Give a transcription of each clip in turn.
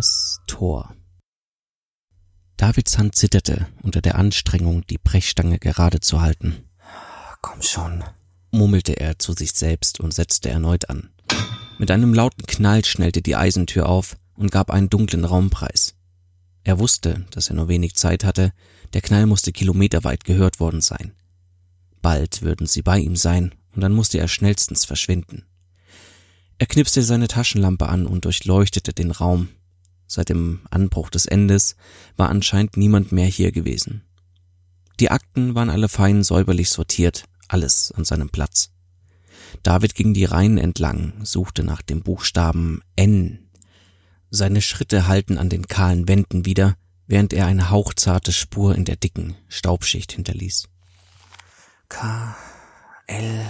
Das Tor. Davids Hand zitterte unter der Anstrengung, die Brechstange gerade zu halten. Komm schon, murmelte er zu sich selbst und setzte erneut an. Mit einem lauten Knall schnellte die Eisentür auf und gab einen dunklen Raum preis. Er wusste, dass er nur wenig Zeit hatte, der Knall musste kilometerweit gehört worden sein. Bald würden sie bei ihm sein, und dann musste er schnellstens verschwinden. Er knipste seine Taschenlampe an und durchleuchtete den Raum. Seit dem Anbruch des Endes war anscheinend niemand mehr hier gewesen. Die Akten waren alle fein säuberlich sortiert, alles an seinem Platz. David ging die Reihen entlang, suchte nach dem Buchstaben N. Seine Schritte hallten an den kahlen Wänden wieder, während er eine hauchzarte Spur in der dicken Staubschicht hinterließ. K, L,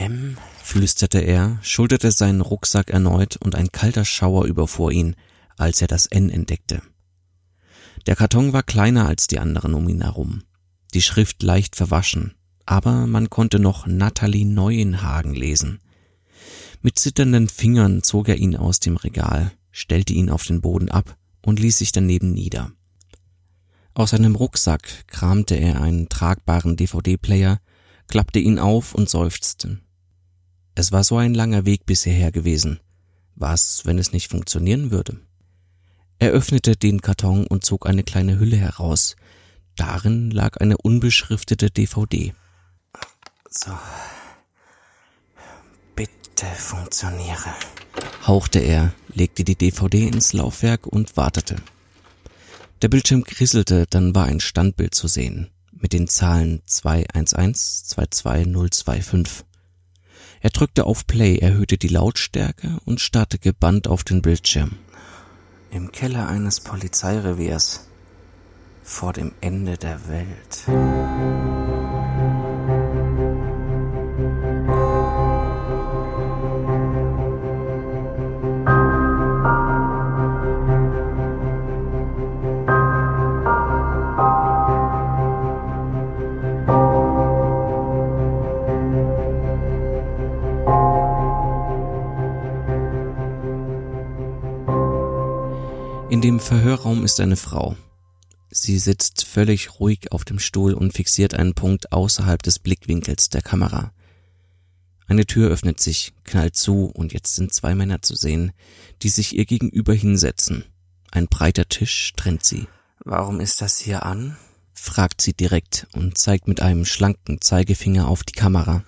M, flüsterte er, schulterte seinen Rucksack erneut und ein kalter Schauer überfuhr ihn, als er das N entdeckte. Der Karton war kleiner als die anderen um ihn herum, die Schrift leicht verwaschen, aber man konnte noch Natalie Neuenhagen lesen. Mit zitternden Fingern zog er ihn aus dem Regal, stellte ihn auf den Boden ab und ließ sich daneben nieder. Aus seinem Rucksack kramte er einen tragbaren DVD-Player, klappte ihn auf und seufzte. Es war so ein langer Weg bis hierher gewesen. Was, wenn es nicht funktionieren würde? Er öffnete den Karton und zog eine kleine Hülle heraus. Darin lag eine unbeschriftete DVD. So. Bitte funktioniere. hauchte er, legte die DVD ins Laufwerk und wartete. Der Bildschirm krisselte, dann war ein Standbild zu sehen, mit den Zahlen 211 22025. Er drückte auf Play, erhöhte die Lautstärke und starrte gebannt auf den Bildschirm. Im Keller eines Polizeireviers. Vor dem Ende der Welt. Verhörraum ist eine Frau. Sie sitzt völlig ruhig auf dem Stuhl und fixiert einen Punkt außerhalb des Blickwinkels der Kamera. Eine Tür öffnet sich, knallt zu und jetzt sind zwei Männer zu sehen, die sich ihr gegenüber hinsetzen. Ein breiter Tisch trennt sie. Warum ist das hier an? fragt sie direkt und zeigt mit einem schlanken Zeigefinger auf die Kamera.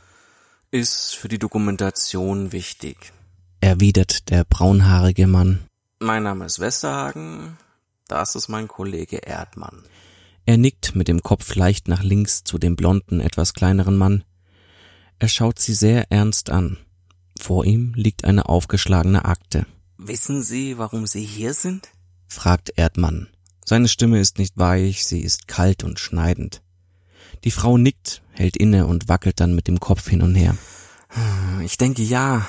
Ist für die Dokumentation wichtig. Erwidert der braunhaarige Mann. Mein Name ist Westerhagen. Das ist mein Kollege Erdmann. Er nickt mit dem Kopf leicht nach links zu dem blonden, etwas kleineren Mann. Er schaut sie sehr ernst an. Vor ihm liegt eine aufgeschlagene Akte. Wissen Sie, warum Sie hier sind? fragt Erdmann. Seine Stimme ist nicht weich, sie ist kalt und schneidend. Die Frau nickt, hält inne und wackelt dann mit dem Kopf hin und her. Ich denke ja,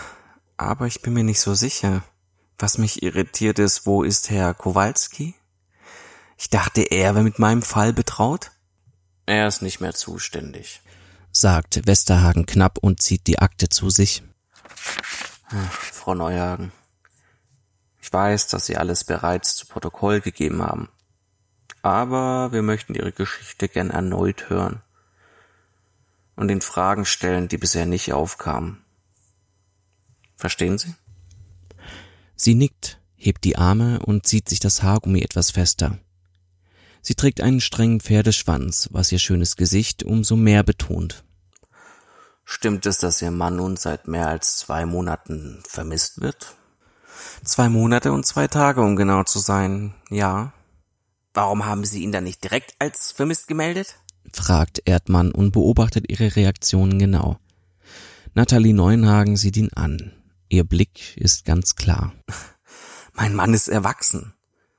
aber ich bin mir nicht so sicher. Was mich irritiert ist, wo ist Herr Kowalski? Ich dachte, er wäre mit meinem Fall betraut. Er ist nicht mehr zuständig, sagt Westerhagen knapp und zieht die Akte zu sich. Frau Neuhagen, ich weiß, dass Sie alles bereits zu Protokoll gegeben haben. Aber wir möchten Ihre Geschichte gern erneut hören und den Fragen stellen, die bisher nicht aufkamen. Verstehen Sie? Sie nickt, hebt die Arme und zieht sich das Haargummi etwas fester. Sie trägt einen strengen Pferdeschwanz, was ihr schönes Gesicht umso mehr betont. Stimmt es, dass Ihr Mann nun seit mehr als zwei Monaten vermisst wird? Zwei Monate und zwei Tage, um genau zu sein, ja. Warum haben Sie ihn dann nicht direkt als vermisst gemeldet? fragt Erdmann und beobachtet ihre Reaktionen genau. Nathalie Neuenhagen sieht ihn an. Ihr Blick ist ganz klar. Mein Mann ist erwachsen.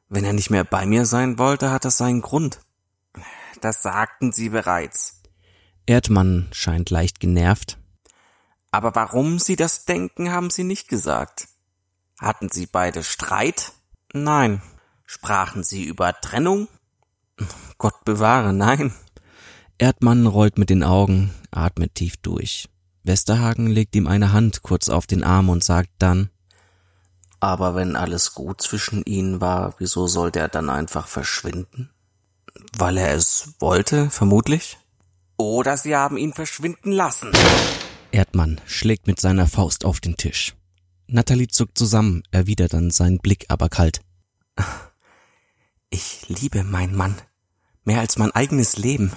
Wenn er nicht mehr bei mir sein wollte, hat das seinen Grund. Das sagten Sie bereits. Erdmann scheint leicht genervt. Aber warum Sie das denken, haben Sie nicht gesagt. Hatten Sie beide Streit? Nein. Sprachen Sie über Trennung? Gott bewahre, nein. Erdmann rollt mit den Augen, atmet tief durch. Westerhagen legt ihm eine Hand kurz auf den Arm und sagt dann Aber wenn alles gut zwischen ihnen war, wieso sollte er dann einfach verschwinden? Weil er es wollte, vermutlich? Oder sie haben ihn verschwinden lassen. Erdmann schlägt mit seiner Faust auf den Tisch. Natalie zuckt zusammen, erwidert dann seinen Blick aber kalt. Ich liebe meinen Mann. Mehr als mein eigenes Leben.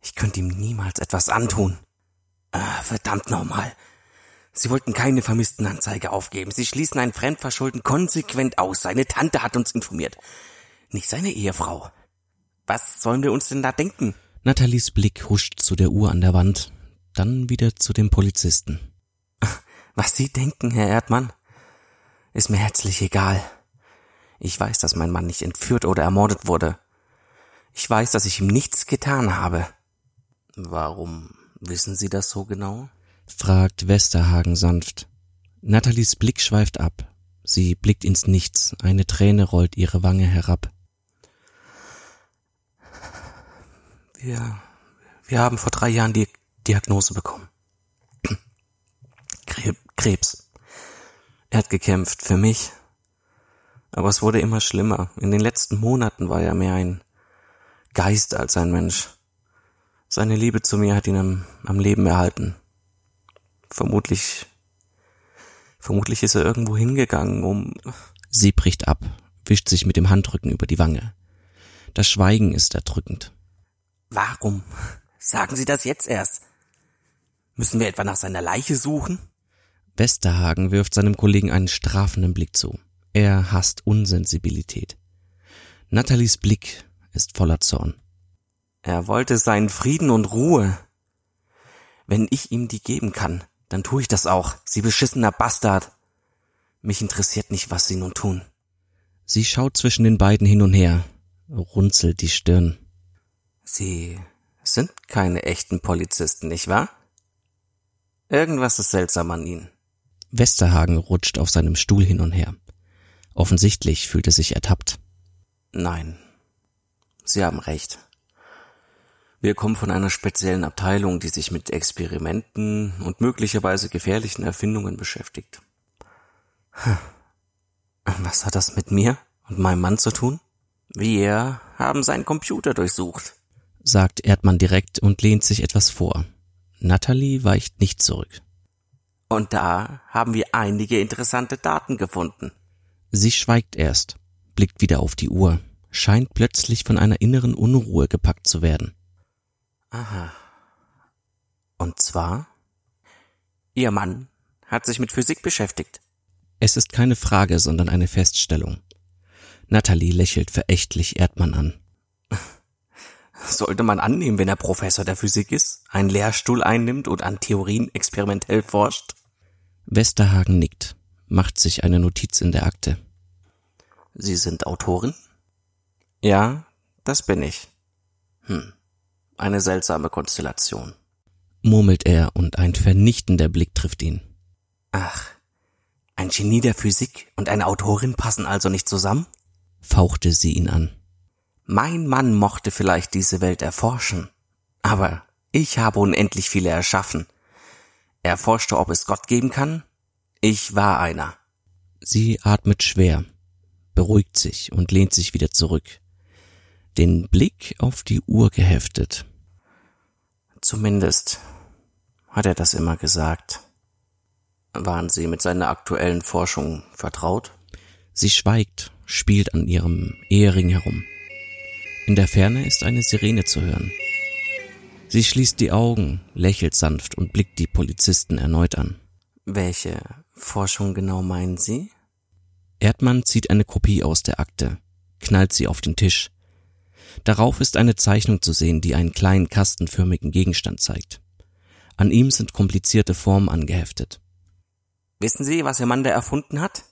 Ich könnte ihm niemals etwas antun. Ah, verdammt nochmal. Sie wollten keine Vermisstenanzeige aufgeben. Sie schließen ein Fremdverschulden konsequent aus. Seine Tante hat uns informiert. Nicht seine Ehefrau. Was sollen wir uns denn da denken? Nathalies Blick huscht zu der Uhr an der Wand, dann wieder zu dem Polizisten. Was Sie denken, Herr Erdmann, ist mir herzlich egal. Ich weiß, dass mein Mann nicht entführt oder ermordet wurde. Ich weiß, dass ich ihm nichts getan habe. Warum wissen Sie das so genau? fragt Westerhagen sanft. Nathalies Blick schweift ab. Sie blickt ins Nichts, eine Träne rollt ihre Wange herab. Wir, wir haben vor drei Jahren die Diagnose bekommen. Krebs. Er hat gekämpft für mich. Aber es wurde immer schlimmer. In den letzten Monaten war er mehr ein Geist als ein Mensch. Seine Liebe zu mir hat ihn am, am Leben erhalten. Vermutlich, vermutlich ist er irgendwo hingegangen, um. Sie bricht ab, wischt sich mit dem Handrücken über die Wange. Das Schweigen ist erdrückend. Warum? Sagen Sie das jetzt erst? Müssen wir etwa nach seiner Leiche suchen? Westerhagen wirft seinem Kollegen einen strafenden Blick zu. Er hasst Unsensibilität. Nathalies Blick ist voller Zorn. Er wollte seinen Frieden und Ruhe. Wenn ich ihm die geben kann, dann tue ich das auch, Sie beschissener Bastard. Mich interessiert nicht, was Sie nun tun. Sie schaut zwischen den beiden hin und her, runzelt die Stirn. Sie sind keine echten Polizisten, nicht wahr? Irgendwas ist seltsam an Ihnen. Westerhagen rutscht auf seinem Stuhl hin und her. Offensichtlich fühlt er sich ertappt. Nein, Sie haben recht. Wir kommen von einer speziellen Abteilung, die sich mit Experimenten und möglicherweise gefährlichen Erfindungen beschäftigt. Was hat das mit mir und meinem Mann zu tun? Wir haben seinen Computer durchsucht, sagt Erdmann direkt und lehnt sich etwas vor. Natalie weicht nicht zurück. Und da haben wir einige interessante Daten gefunden. Sie schweigt erst, blickt wieder auf die Uhr, scheint plötzlich von einer inneren Unruhe gepackt zu werden. Aha. Und zwar? Ihr Mann hat sich mit Physik beschäftigt. Es ist keine Frage, sondern eine Feststellung. Natalie lächelt verächtlich Erdmann an. Sollte man annehmen, wenn er Professor der Physik ist, einen Lehrstuhl einnimmt und an Theorien experimentell forscht? Westerhagen nickt macht sich eine Notiz in der Akte. Sie sind Autorin? Ja, das bin ich. Hm, eine seltsame Konstellation. Murmelt er und ein vernichtender Blick trifft ihn. Ach, ein Genie der Physik und eine Autorin passen also nicht zusammen? fauchte sie ihn an. Mein Mann mochte vielleicht diese Welt erforschen, aber ich habe unendlich viele erschaffen. Er forschte, ob es Gott geben kann, ich war einer. Sie atmet schwer, beruhigt sich und lehnt sich wieder zurück, den Blick auf die Uhr geheftet. Zumindest hat er das immer gesagt. Waren Sie mit seiner aktuellen Forschung vertraut? Sie schweigt, spielt an ihrem Ehering herum. In der Ferne ist eine Sirene zu hören. Sie schließt die Augen, lächelt sanft und blickt die Polizisten erneut an. Welche Forschung genau meinen Sie? Erdmann zieht eine Kopie aus der Akte, knallt sie auf den Tisch. Darauf ist eine Zeichnung zu sehen, die einen kleinen kastenförmigen Gegenstand zeigt. An ihm sind komplizierte Formen angeheftet. Wissen Sie, was Ihr Mann da erfunden hat?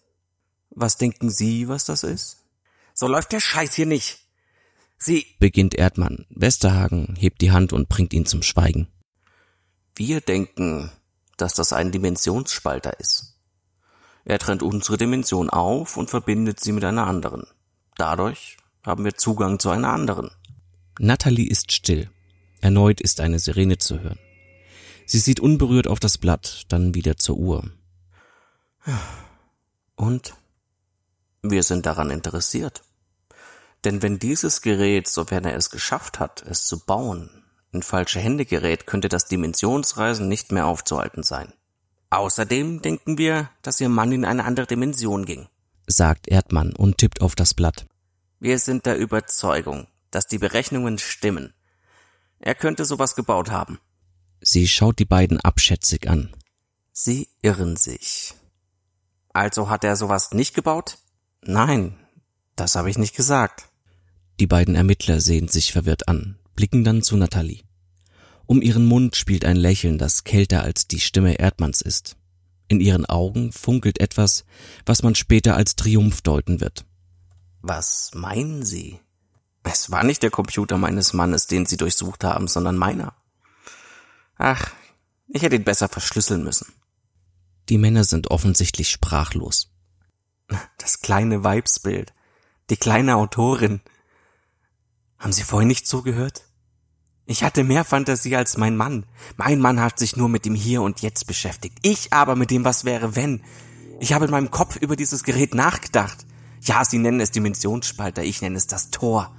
Was denken Sie, was das ist? So läuft der Scheiß hier nicht. Sie, beginnt Erdmann. Westerhagen hebt die Hand und bringt ihn zum Schweigen. Wir denken, dass das ein Dimensionsspalter ist. Er trennt unsere Dimension auf und verbindet sie mit einer anderen. Dadurch haben wir Zugang zu einer anderen. Natalie ist still. Erneut ist eine Sirene zu hören. Sie sieht unberührt auf das Blatt, dann wieder zur Uhr. Und wir sind daran interessiert. Denn wenn dieses Gerät, sofern er es geschafft hat, es zu bauen, in falsche Hände gerät, könnte das Dimensionsreisen nicht mehr aufzuhalten sein. Außerdem denken wir, dass Ihr Mann in eine andere Dimension ging, sagt Erdmann und tippt auf das Blatt. Wir sind der Überzeugung, dass die Berechnungen stimmen. Er könnte sowas gebaut haben. Sie schaut die beiden abschätzig an. Sie irren sich. Also hat er sowas nicht gebaut? Nein, das habe ich nicht gesagt. Die beiden Ermittler sehen sich verwirrt an, blicken dann zu Natalie. Um ihren Mund spielt ein Lächeln, das kälter als die Stimme Erdmanns ist. In ihren Augen funkelt etwas, was man später als Triumph deuten wird. Was meinen Sie? Es war nicht der Computer meines Mannes, den Sie durchsucht haben, sondern meiner. Ach, ich hätte ihn besser verschlüsseln müssen. Die Männer sind offensichtlich sprachlos. Das kleine Weibsbild. Die kleine Autorin. Haben Sie vorhin nicht zugehört? Ich hatte mehr Fantasie als mein Mann. Mein Mann hat sich nur mit dem Hier und Jetzt beschäftigt. Ich aber mit dem Was wäre wenn. Ich habe in meinem Kopf über dieses Gerät nachgedacht. Ja, Sie nennen es Dimensionsspalter, ich nenne es das Tor.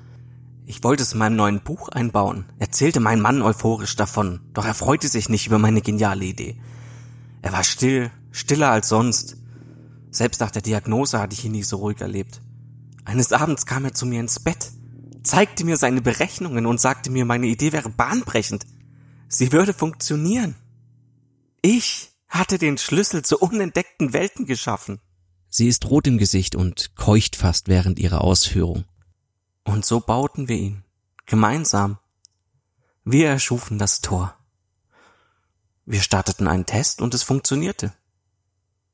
Ich wollte es in meinem neuen Buch einbauen, erzählte mein Mann euphorisch davon, doch er freute sich nicht über meine geniale Idee. Er war still, stiller als sonst. Selbst nach der Diagnose hatte ich ihn nie so ruhig erlebt. Eines Abends kam er zu mir ins Bett zeigte mir seine Berechnungen und sagte mir, meine Idee wäre bahnbrechend. Sie würde funktionieren. Ich hatte den Schlüssel zu unentdeckten Welten geschaffen. Sie ist rot im Gesicht und keucht fast während ihrer Ausführung. Und so bauten wir ihn. Gemeinsam. Wir erschufen das Tor. Wir starteten einen Test und es funktionierte.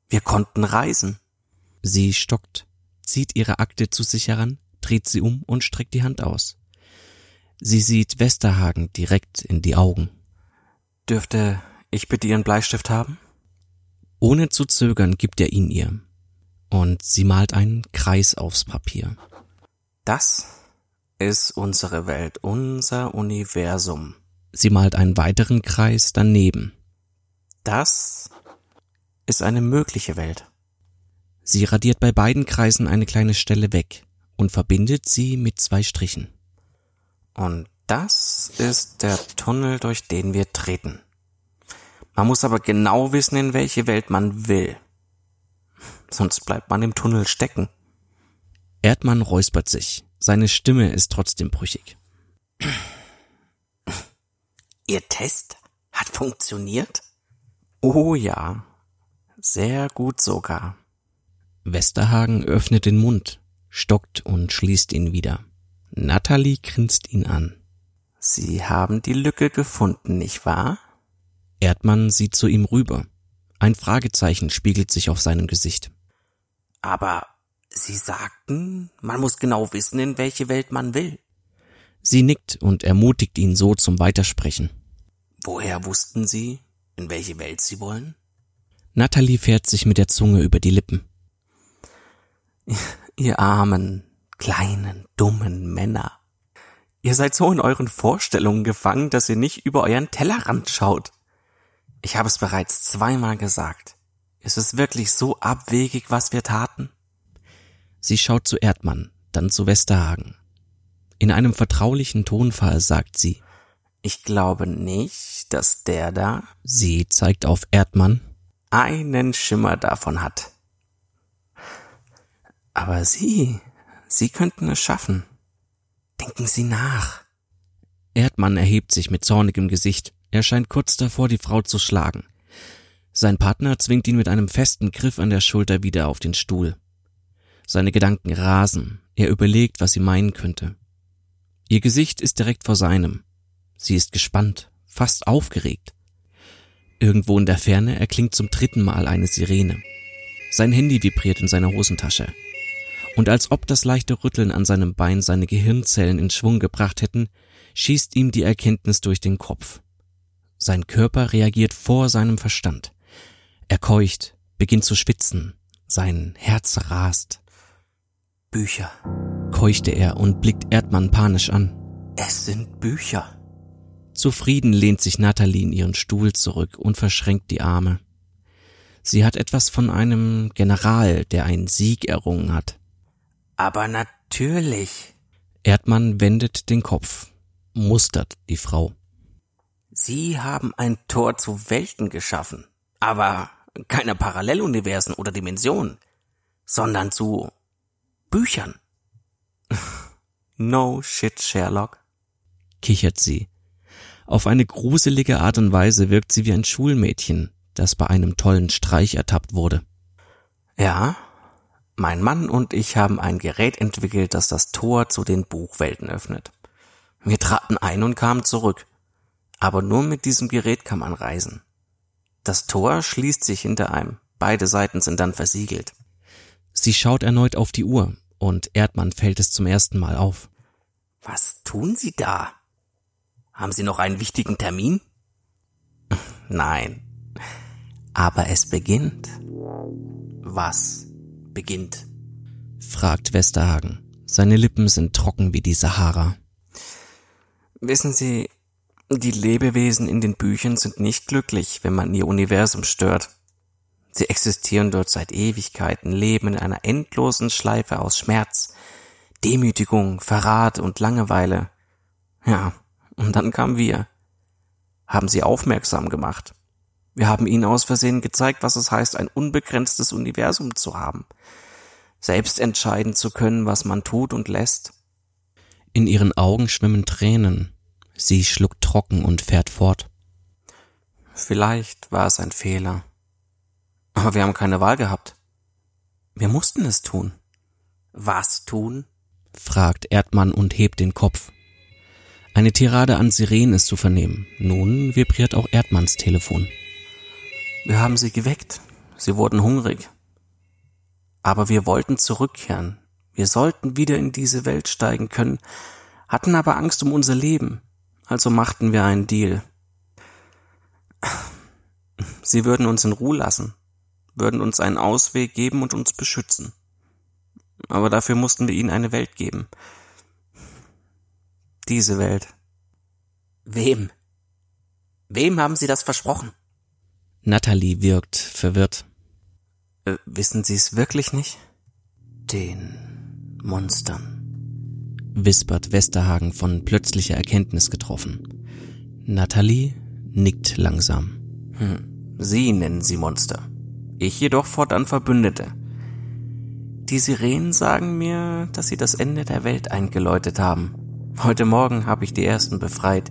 Wir konnten reisen. Sie stockt, zieht ihre Akte zu sich heran, dreht sie um und streckt die Hand aus. Sie sieht Westerhagen direkt in die Augen. Dürfte ich bitte Ihren Bleistift haben? Ohne zu zögern gibt er ihn ihr. Und sie malt einen Kreis aufs Papier. Das ist unsere Welt, unser Universum. Sie malt einen weiteren Kreis daneben. Das ist eine mögliche Welt. Sie radiert bei beiden Kreisen eine kleine Stelle weg und verbindet sie mit zwei Strichen. Und das ist der Tunnel, durch den wir treten. Man muss aber genau wissen, in welche Welt man will. Sonst bleibt man im Tunnel stecken. Erdmann räuspert sich. Seine Stimme ist trotzdem brüchig. Ihr Test hat funktioniert? Oh ja. Sehr gut sogar. Westerhagen öffnet den Mund, stockt und schließt ihn wieder. Natalie grinst ihn an. Sie haben die Lücke gefunden, nicht wahr? Erdmann sieht zu ihm rüber. Ein Fragezeichen spiegelt sich auf seinem Gesicht. Aber Sie sagten, man muss genau wissen, in welche Welt man will. Sie nickt und ermutigt ihn so zum Weitersprechen. Woher wussten Sie, in welche Welt Sie wollen? Natalie fährt sich mit der Zunge über die Lippen. Ihr armen, kleinen, dummen Männer. Ihr seid so in euren Vorstellungen gefangen, dass ihr nicht über euren Tellerrand schaut. Ich habe es bereits zweimal gesagt. Ist es wirklich so abwegig, was wir taten? Sie schaut zu Erdmann, dann zu Westerhagen. In einem vertraulichen Tonfall sagt sie, ich glaube nicht, dass der da, sie zeigt auf Erdmann, einen Schimmer davon hat. Aber Sie, Sie könnten es schaffen. Denken Sie nach. Erdmann erhebt sich mit zornigem Gesicht. Er scheint kurz davor, die Frau zu schlagen. Sein Partner zwingt ihn mit einem festen Griff an der Schulter wieder auf den Stuhl. Seine Gedanken rasen. Er überlegt, was sie meinen könnte. Ihr Gesicht ist direkt vor seinem. Sie ist gespannt, fast aufgeregt. Irgendwo in der Ferne erklingt zum dritten Mal eine Sirene. Sein Handy vibriert in seiner Hosentasche und als ob das leichte Rütteln an seinem Bein seine Gehirnzellen in Schwung gebracht hätten, schießt ihm die Erkenntnis durch den Kopf. Sein Körper reagiert vor seinem Verstand. Er keucht, beginnt zu schwitzen, sein Herz rast. Bücher, keuchte er und blickt Erdmann panisch an. Es sind Bücher. Zufrieden lehnt sich Natalie in ihren Stuhl zurück und verschränkt die Arme. Sie hat etwas von einem General, der einen Sieg errungen hat. Aber natürlich. Erdmann wendet den Kopf, mustert die Frau. Sie haben ein Tor zu Welten geschaffen, aber keine Paralleluniversen oder Dimensionen, sondern zu Büchern. no shit, Sherlock, kichert sie. Auf eine gruselige Art und Weise wirkt sie wie ein Schulmädchen, das bei einem tollen Streich ertappt wurde. Ja, mein Mann und ich haben ein Gerät entwickelt, das das Tor zu den Buchwelten öffnet. Wir traten ein und kamen zurück. Aber nur mit diesem Gerät kann man reisen. Das Tor schließt sich hinter einem. Beide Seiten sind dann versiegelt. Sie schaut erneut auf die Uhr und Erdmann fällt es zum ersten Mal auf. Was tun Sie da? Haben Sie noch einen wichtigen Termin? Nein. Aber es beginnt. Was beginnt? fragt Westerhagen. Seine Lippen sind trocken wie die Sahara. Wissen Sie, die Lebewesen in den Büchern sind nicht glücklich, wenn man ihr Universum stört. Sie existieren dort seit Ewigkeiten, leben in einer endlosen Schleife aus Schmerz, Demütigung, Verrat und Langeweile. Ja, und dann kamen wir, haben sie aufmerksam gemacht. Wir haben ihnen aus Versehen gezeigt, was es heißt, ein unbegrenztes Universum zu haben, selbst entscheiden zu können, was man tut und lässt. In ihren Augen schwimmen Tränen, Sie schluckt trocken und fährt fort. Vielleicht war es ein Fehler. Aber wir haben keine Wahl gehabt. Wir mussten es tun. Was tun? fragt Erdmann und hebt den Kopf. Eine Tirade an Sirenen ist zu vernehmen. Nun vibriert auch Erdmanns Telefon. Wir haben sie geweckt. Sie wurden hungrig. Aber wir wollten zurückkehren. Wir sollten wieder in diese Welt steigen können, hatten aber Angst um unser Leben. Also machten wir einen Deal. Sie würden uns in Ruhe lassen, würden uns einen Ausweg geben und uns beschützen. Aber dafür mussten wir ihnen eine Welt geben. Diese Welt. Wem? Wem haben Sie das versprochen? Natalie wirkt verwirrt. Äh, wissen Sie es wirklich nicht? Den Monstern wispert Westerhagen von plötzlicher Erkenntnis getroffen. Natalie nickt langsam. Hm. Sie nennen sie Monster. Ich jedoch fortan Verbündete. Die Sirenen sagen mir, dass sie das Ende der Welt eingeläutet haben. Heute Morgen habe ich die ersten befreit,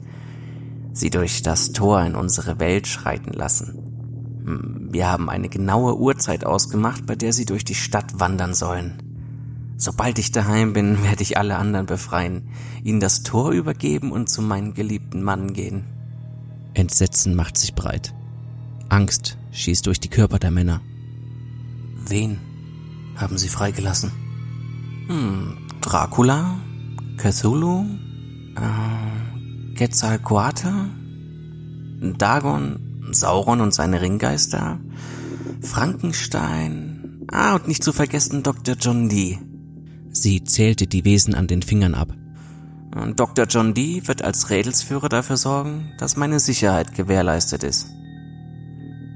sie durch das Tor in unsere Welt schreiten lassen. Hm, wir haben eine genaue Uhrzeit ausgemacht, bei der sie durch die Stadt wandern sollen. Sobald ich daheim bin, werde ich alle anderen befreien, ihnen das Tor übergeben und zu meinem geliebten Mann gehen. Entsetzen macht sich breit. Angst schießt durch die Körper der Männer. Wen haben sie freigelassen? Hm, Dracula? Cthulhu? Äh, Quetzalcoatl? Dagon? Sauron und seine Ringgeister? Frankenstein? Ah, und nicht zu vergessen Dr. John Dee. Sie zählte die Wesen an den Fingern ab. Dr. John Dee wird als Rädelsführer dafür sorgen, dass meine Sicherheit gewährleistet ist.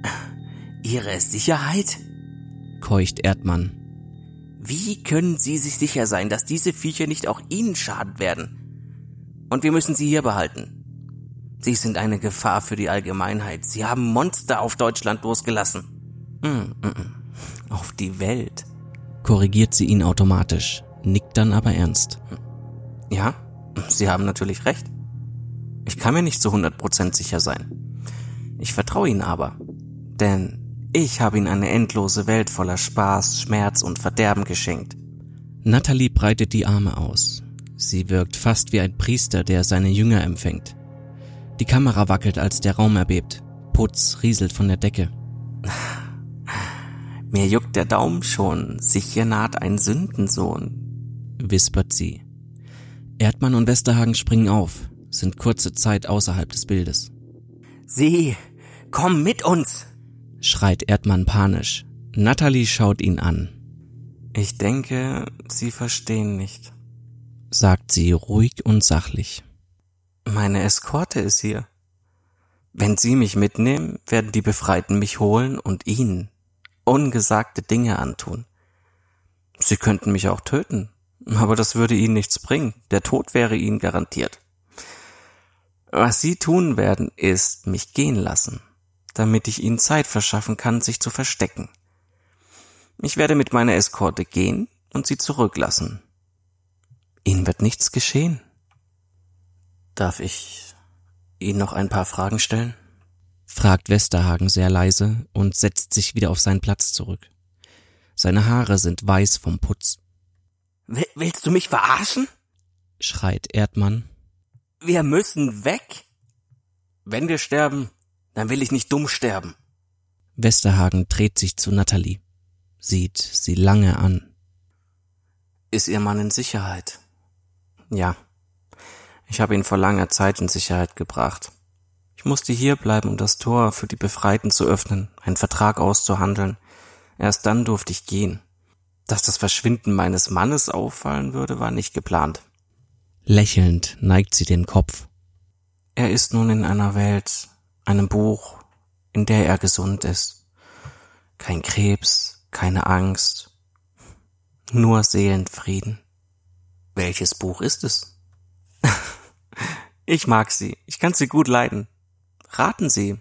Ihre Sicherheit? keucht Erdmann. Wie können Sie sich sicher sein, dass diese Viecher nicht auch Ihnen schaden werden? Und wir müssen sie hier behalten. Sie sind eine Gefahr für die Allgemeinheit. Sie haben Monster auf Deutschland losgelassen. Mm, mm. Auf die Welt. Korrigiert sie ihn automatisch nickt dann aber ernst. Ja, Sie haben natürlich recht. Ich kann mir nicht zu 100% sicher sein. Ich vertraue Ihnen aber. Denn ich habe Ihnen eine endlose Welt voller Spaß, Schmerz und Verderben geschenkt. Natalie breitet die Arme aus. Sie wirkt fast wie ein Priester, der seine Jünger empfängt. Die Kamera wackelt, als der Raum erbebt. Putz rieselt von der Decke. Mir juckt der Daumen schon. Sicher naht ein Sündensohn wispert sie. Erdmann und Westerhagen springen auf, sind kurze Zeit außerhalb des Bildes. Sie, komm mit uns! schreit Erdmann panisch. Natalie schaut ihn an. Ich denke, Sie verstehen nicht, sagt sie ruhig und sachlich. Meine Eskorte ist hier. Wenn Sie mich mitnehmen, werden die Befreiten mich holen und Ihnen ungesagte Dinge antun. Sie könnten mich auch töten, aber das würde ihnen nichts bringen. Der Tod wäre ihnen garantiert. Was sie tun werden, ist mich gehen lassen, damit ich ihnen Zeit verschaffen kann, sich zu verstecken. Ich werde mit meiner Eskorte gehen und sie zurücklassen. Ihnen wird nichts geschehen. Darf ich Ihnen noch ein paar Fragen stellen? fragt Westerhagen sehr leise und setzt sich wieder auf seinen Platz zurück. Seine Haare sind weiß vom Putz. Willst du mich verarschen? schreit Erdmann. Wir müssen weg. Wenn wir sterben, dann will ich nicht dumm sterben. Westerhagen dreht sich zu Natalie, sieht sie lange an. Ist Ihr Mann in Sicherheit? Ja. Ich habe ihn vor langer Zeit in Sicherheit gebracht. Ich musste hier bleiben, um das Tor für die Befreiten zu öffnen, einen Vertrag auszuhandeln. Erst dann durfte ich gehen. Dass das Verschwinden meines Mannes auffallen würde, war nicht geplant. Lächelnd neigt sie den Kopf. Er ist nun in einer Welt, einem Buch, in der er gesund ist. Kein Krebs, keine Angst, nur Seelenfrieden. Welches Buch ist es? ich mag sie, ich kann sie gut leiden. Raten Sie.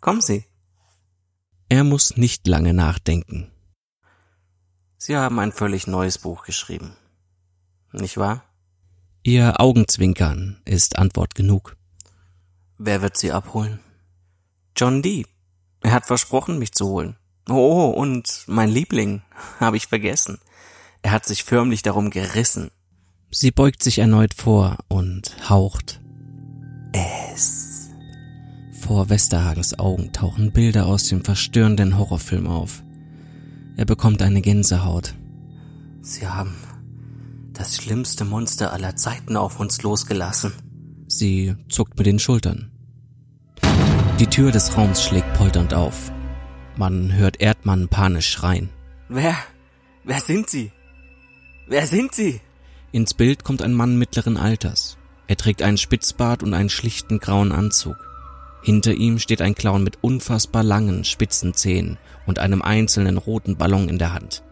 Kommen Sie. Er muss nicht lange nachdenken. Sie haben ein völlig neues Buch geschrieben. Nicht wahr? Ihr Augenzwinkern ist Antwort genug. Wer wird Sie abholen? John Dee. Er hat versprochen, mich zu holen. Oh, und mein Liebling, habe ich vergessen. Er hat sich förmlich darum gerissen. Sie beugt sich erneut vor und haucht. Es vor Westerhagens Augen tauchen Bilder aus dem verstörenden Horrorfilm auf. Er bekommt eine Gänsehaut. Sie haben das schlimmste Monster aller Zeiten auf uns losgelassen. Sie zuckt mit den Schultern. Die Tür des Raums schlägt polternd auf. Man hört Erdmann panisch schreien. Wer? Wer sind Sie? Wer sind Sie? Ins Bild kommt ein Mann mittleren Alters. Er trägt einen Spitzbart und einen schlichten grauen Anzug. Hinter ihm steht ein Clown mit unfassbar langen, spitzen Zähnen und einem einzelnen roten Ballon in der Hand.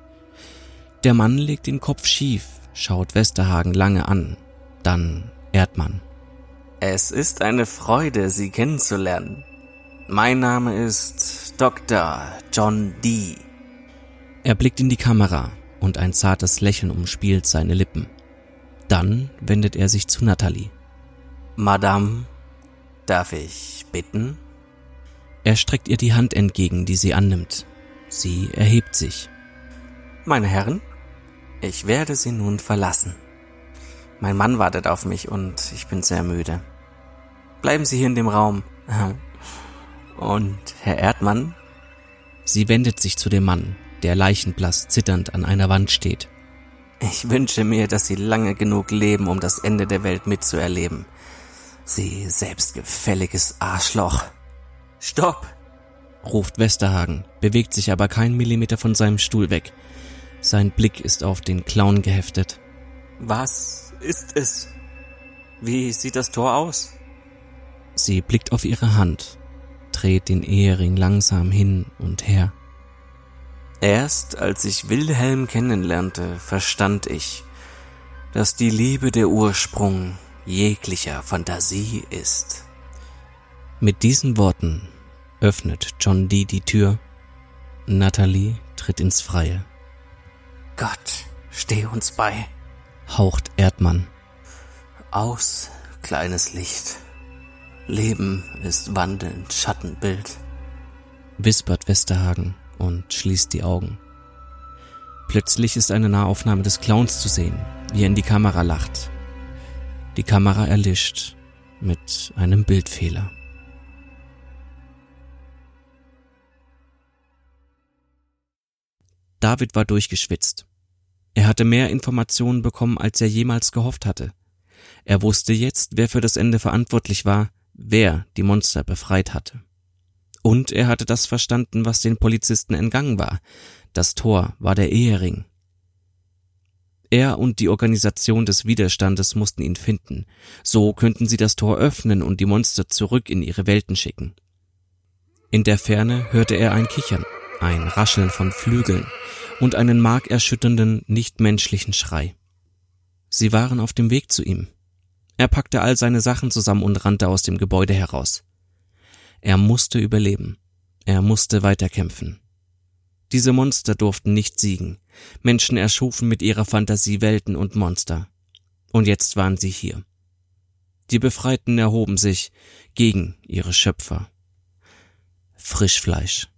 Der Mann legt den Kopf schief, schaut Westerhagen lange an, dann Erdmann. Es ist eine Freude, Sie kennenzulernen. Mein Name ist Dr. John Dee. Er blickt in die Kamera und ein zartes Lächeln umspielt seine Lippen. Dann wendet er sich zu Natalie. Madame, Darf ich bitten? Er streckt ihr die Hand entgegen, die sie annimmt. Sie erhebt sich. Meine Herren, ich werde Sie nun verlassen. Mein Mann wartet auf mich und ich bin sehr müde. Bleiben Sie hier in dem Raum. Und Herr Erdmann? Sie wendet sich zu dem Mann, der leichenblass zitternd an einer Wand steht. Ich wünsche mir, dass Sie lange genug leben, um das Ende der Welt mitzuerleben. Sie selbstgefälliges Arschloch. Stopp! ruft Westerhagen, bewegt sich aber keinen Millimeter von seinem Stuhl weg. Sein Blick ist auf den Clown geheftet. Was ist es? Wie sieht das Tor aus? Sie blickt auf ihre Hand, dreht den Ehering langsam hin und her. Erst als ich Wilhelm kennenlernte, verstand ich, dass die Liebe der Ursprung jeglicher Fantasie ist. Mit diesen Worten öffnet John Dee die Tür. Natalie tritt ins Freie. Gott, steh uns bei, haucht Erdmann. Aus, kleines Licht. Leben ist wandelnd Schattenbild, wispert Westerhagen und schließt die Augen. Plötzlich ist eine Nahaufnahme des Clowns zu sehen, wie er in die Kamera lacht die Kamera erlischt mit einem Bildfehler. David war durchgeschwitzt. Er hatte mehr Informationen bekommen, als er jemals gehofft hatte. Er wusste jetzt, wer für das Ende verantwortlich war, wer die Monster befreit hatte. Und er hatte das verstanden, was den Polizisten entgangen war. Das Tor war der Ehering, er und die Organisation des Widerstandes mussten ihn finden. So könnten sie das Tor öffnen und die Monster zurück in ihre Welten schicken. In der Ferne hörte er ein Kichern. ein Rascheln von Flügeln und einen markerschütternden, nichtmenschlichen Schrei. Sie waren auf dem Weg zu ihm. Er packte all seine Sachen zusammen und rannte aus dem Gebäude heraus. Er musste überleben. Er musste weiterkämpfen. Diese Monster durften nicht siegen. Menschen erschufen mit ihrer Fantasie Welten und Monster. Und jetzt waren sie hier. Die Befreiten erhoben sich gegen ihre Schöpfer. Frischfleisch.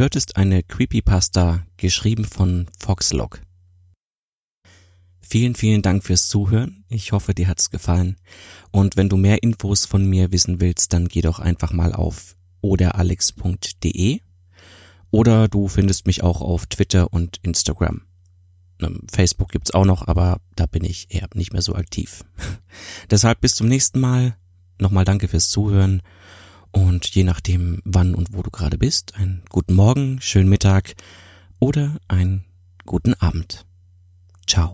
Du hörtest eine Creepypasta, geschrieben von Foxlog. Vielen, vielen Dank fürs Zuhören. Ich hoffe, dir hat's gefallen. Und wenn du mehr Infos von mir wissen willst, dann geh doch einfach mal auf oderalex.de oder du findest mich auch auf Twitter und Instagram. Ähm, Facebook gibt's auch noch, aber da bin ich eher nicht mehr so aktiv. Deshalb bis zum nächsten Mal. Nochmal danke fürs Zuhören und je nachdem, wann und wo du gerade bist, einen guten Morgen, schönen Mittag oder einen guten Abend. Ciao.